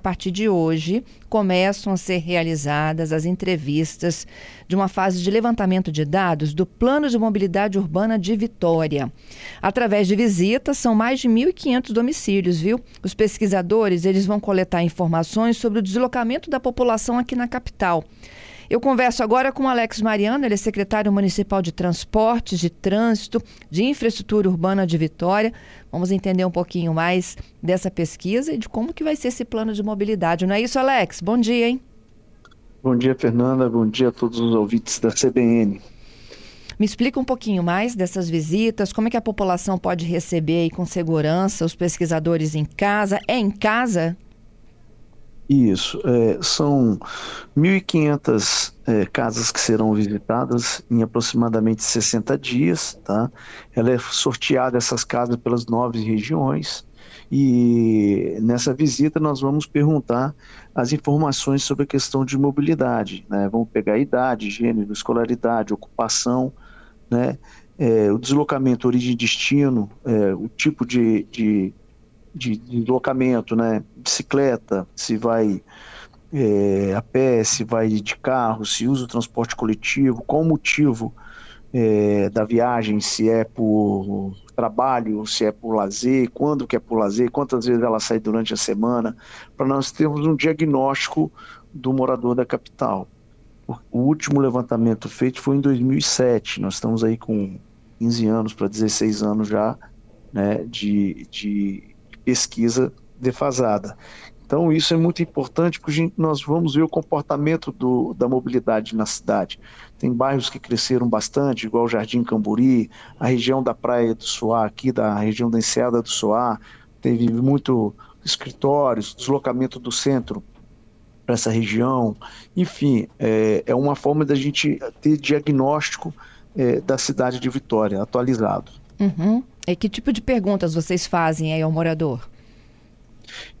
partir de hoje começam a ser realizadas as entrevistas de uma fase de levantamento de dados do Plano de Mobilidade Urbana de Vitória. Através de visitas, são mais de 1.500 domicílios, viu? Os pesquisadores eles vão coletar informações sobre o deslocamento da população aqui na capital. Eu converso agora com o Alex Mariano, ele é secretário municipal de Transportes, de Trânsito, de Infraestrutura Urbana de Vitória. Vamos entender um pouquinho mais dessa pesquisa e de como que vai ser esse plano de mobilidade. Não é isso, Alex? Bom dia, hein? Bom dia, Fernanda. Bom dia a todos os ouvintes da CBN. Me explica um pouquinho mais dessas visitas, como é que a população pode receber aí com segurança os pesquisadores em casa? É em casa? Isso, é, são 1.500 é, casas que serão visitadas em aproximadamente 60 dias, tá? Ela é sorteada, essas casas, pelas nove regiões, e nessa visita nós vamos perguntar as informações sobre a questão de mobilidade, né? Vamos pegar idade, gênero, escolaridade, ocupação, né? É, o deslocamento, origem e destino, é, o tipo de, de de, deslocamento, né? Bicicleta, se vai é, a pé, se vai de carro, se usa o transporte coletivo, qual o motivo é, da viagem, se é por trabalho, se é por lazer, quando que é por lazer, quantas vezes ela sai durante a semana, para nós termos um diagnóstico do morador da capital. O último levantamento feito foi em 2007, nós estamos aí com 15 anos para 16 anos já né, de, de pesquisa defasada. Então, isso é muito importante porque nós vamos ver o comportamento do, da mobilidade na cidade. Tem bairros que cresceram bastante, igual o Jardim Camburi, a região da Praia do Soar, aqui da região da Enseada do Soar, teve muito escritórios, deslocamento do centro para essa região. Enfim, é, é, uma forma da gente ter diagnóstico é, da cidade de Vitória atualizado. Uhum. E que tipo de perguntas vocês fazem aí ao morador?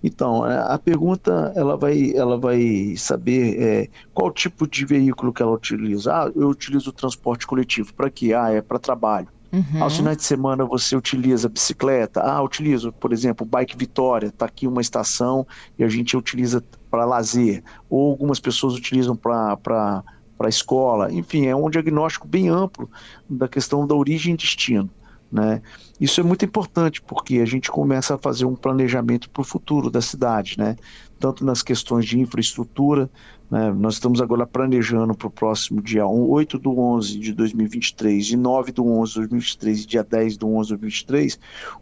Então, é, a pergunta ela vai, ela vai saber é, qual tipo de veículo que ela utiliza. Ah, eu utilizo o transporte coletivo. Para quê? Ah, é para trabalho. Uhum. Aos finais de semana você utiliza bicicleta? Ah, utilizo, por exemplo, Bike Vitória. Está aqui uma estação e a gente utiliza para lazer. Ou algumas pessoas utilizam para escola. Enfim, é um diagnóstico bem amplo da questão da origem e destino. Né? Isso é muito importante porque a gente começa a fazer um planejamento para o futuro da cidade, né? tanto nas questões de infraestrutura. Né? Nós estamos agora planejando para o próximo dia 8 do 11 de 2023, de 9 do 11 de 2023 e dia 10 do 11 de 2023,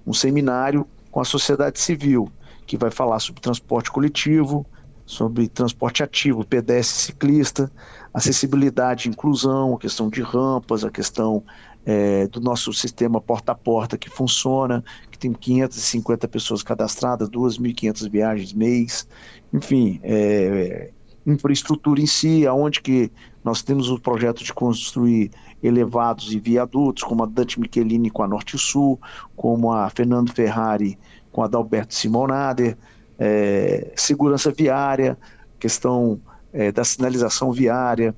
um seminário com a sociedade civil que vai falar sobre transporte coletivo, sobre transporte ativo, pedestre ciclista, acessibilidade e inclusão, a questão de rampas, a questão é, do nosso sistema porta a porta que funciona, que tem 550 pessoas cadastradas, 2.500 viagens mês, enfim, é, infraestrutura em si, aonde que nós temos o projeto de construir elevados e viadutos, como a Dante Michelini com a Norte Sul, como a Fernando Ferrari com a Adalberto Simonader, é, segurança viária, questão é, da sinalização viária,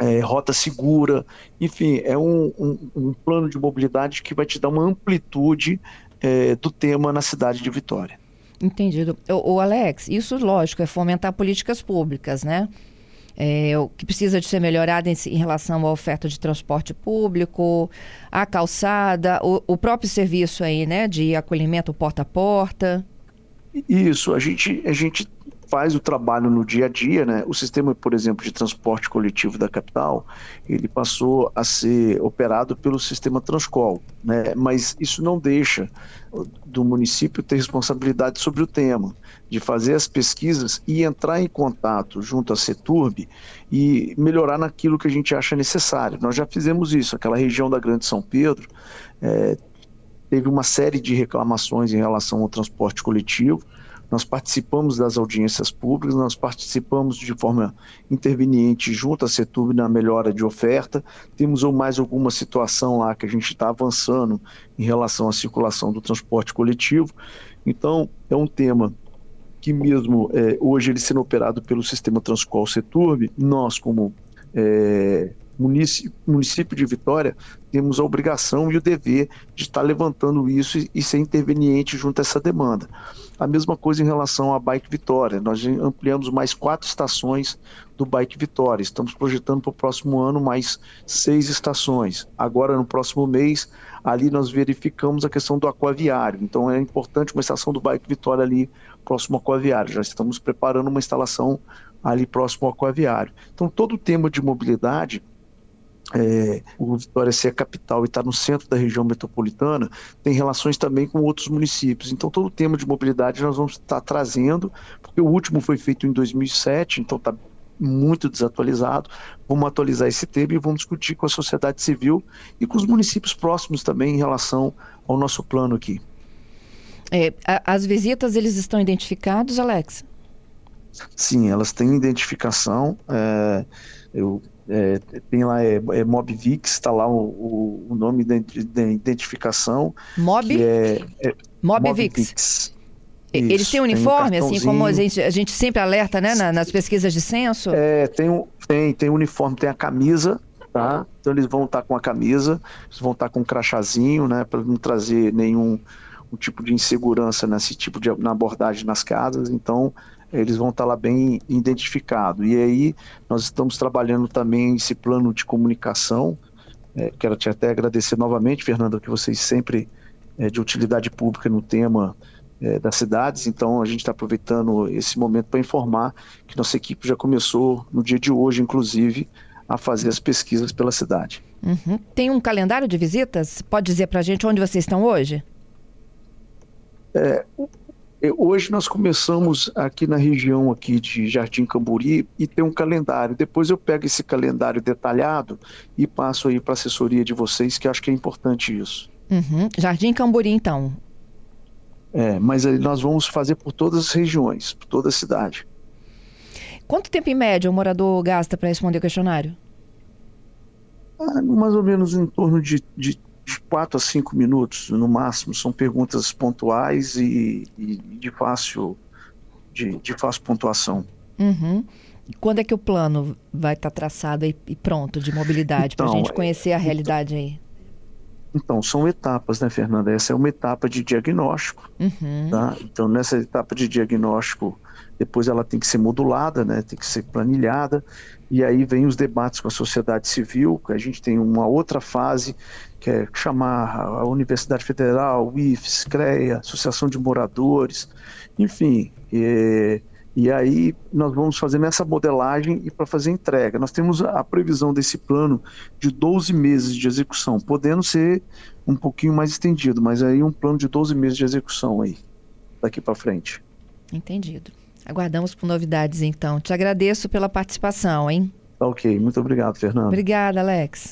é, rota segura, enfim, é um, um, um, plano de mobilidade que vai te dar uma amplitude é, do tema na cidade de Vitória. Entendido. O, o, Alex, isso lógico é fomentar políticas públicas, né? É, o que precisa de ser melhorado em, em, relação à oferta de transporte público, a calçada, o, o próprio serviço aí, né, de acolhimento porta a porta. Isso, a gente, a gente faz o trabalho no dia a dia, né? O sistema, por exemplo, de transporte coletivo da capital, ele passou a ser operado pelo sistema Transcol, né? Mas isso não deixa do município ter responsabilidade sobre o tema, de fazer as pesquisas e entrar em contato junto à Seturb e melhorar naquilo que a gente acha necessário. Nós já fizemos isso, aquela região da Grande São Pedro é, teve uma série de reclamações em relação ao transporte coletivo nós participamos das audiências públicas, nós participamos de forma interveniente junto à Setub na melhora de oferta. Temos ou mais alguma situação lá que a gente está avançando em relação à circulação do transporte coletivo. Então, é um tema que mesmo é, hoje ele sendo operado pelo sistema Transcol Seturb, nós como é, município, de Vitória, temos a obrigação e o dever de estar levantando isso e, e ser interveniente junto a essa demanda. A mesma coisa em relação à Bike Vitória. Nós ampliamos mais quatro estações do Bike Vitória. Estamos projetando para o próximo ano mais seis estações. Agora, no próximo mês, ali nós verificamos a questão do aquaviário. Então, é importante uma estação do Bike Vitória ali próximo ao aquaviário. Já estamos preparando uma instalação ali próximo ao aquaviário. Então, todo o tema de mobilidade é, o Vitória ser a capital e estar tá no centro da região metropolitana, tem relações também com outros municípios. Então, todo o tema de mobilidade nós vamos estar trazendo, porque o último foi feito em 2007, então está muito desatualizado. Vamos atualizar esse tema e vamos discutir com a sociedade civil e com os municípios próximos também em relação ao nosso plano aqui. É, as visitas, eles estão identificados, Alex? Sim, elas têm identificação. É, eu é, tem lá é, é MobVix, está lá o, o, o, nome da, da identificação. Mob? É, é, MobVix. Eles Isso, têm uniforme, um assim como a gente, a gente sempre alerta né, na, nas pesquisas de censo? É, tem, um, tem, tem uniforme, tem a camisa, tá? Então eles vão estar com a camisa, eles vão estar com um crachazinho, né? Para não trazer nenhum um tipo de insegurança nesse tipo de na abordagem nas casas. Então eles vão estar lá bem identificados. E aí nós estamos trabalhando também esse plano de comunicação. É, quero te até agradecer novamente, Fernando, que vocês sempre é, de utilidade pública no tema é, das cidades. Então a gente está aproveitando esse momento para informar que nossa equipe já começou no dia de hoje, inclusive, a fazer as pesquisas pela cidade. Uhum. Tem um calendário de visitas? Pode dizer para a gente onde vocês estão hoje? É, Hoje nós começamos aqui na região aqui de Jardim Camburi e tem um calendário. Depois eu pego esse calendário detalhado e passo aí para a assessoria de vocês, que acho que é importante isso. Uhum. Jardim Camburi, então. É, mas nós vamos fazer por todas as regiões, por toda a cidade. Quanto tempo em média o morador gasta para responder o questionário? Ah, mais ou menos em torno de, de 4 a 5 minutos no máximo. São perguntas pontuais e, e de, fácil, de, de fácil pontuação. Uhum. Quando é que o plano vai estar tá traçado e, pronto de mobilidade então, para a gente conhecer a realidade aí? Então, são etapas, né, Fernanda? Essa é uma etapa de diagnóstico. Uhum. Tá? Então, nessa etapa de diagnóstico, depois ela tem que ser modulada, né, tem que ser planilhada, e aí vem os debates com a sociedade civil, que a gente tem uma outra fase, que é chamar a Universidade Federal, IFES, CREA, Associação de Moradores, enfim, e, e aí nós vamos fazer essa modelagem e para fazer entrega. Nós temos a previsão desse plano de 12 meses de execução, podendo ser um pouquinho mais estendido, mas aí um plano de 12 meses de execução aí, daqui para frente. Entendido. Aguardamos por novidades, então. Te agradeço pela participação, hein? Ok, muito obrigado, Fernando. Obrigada, Alex.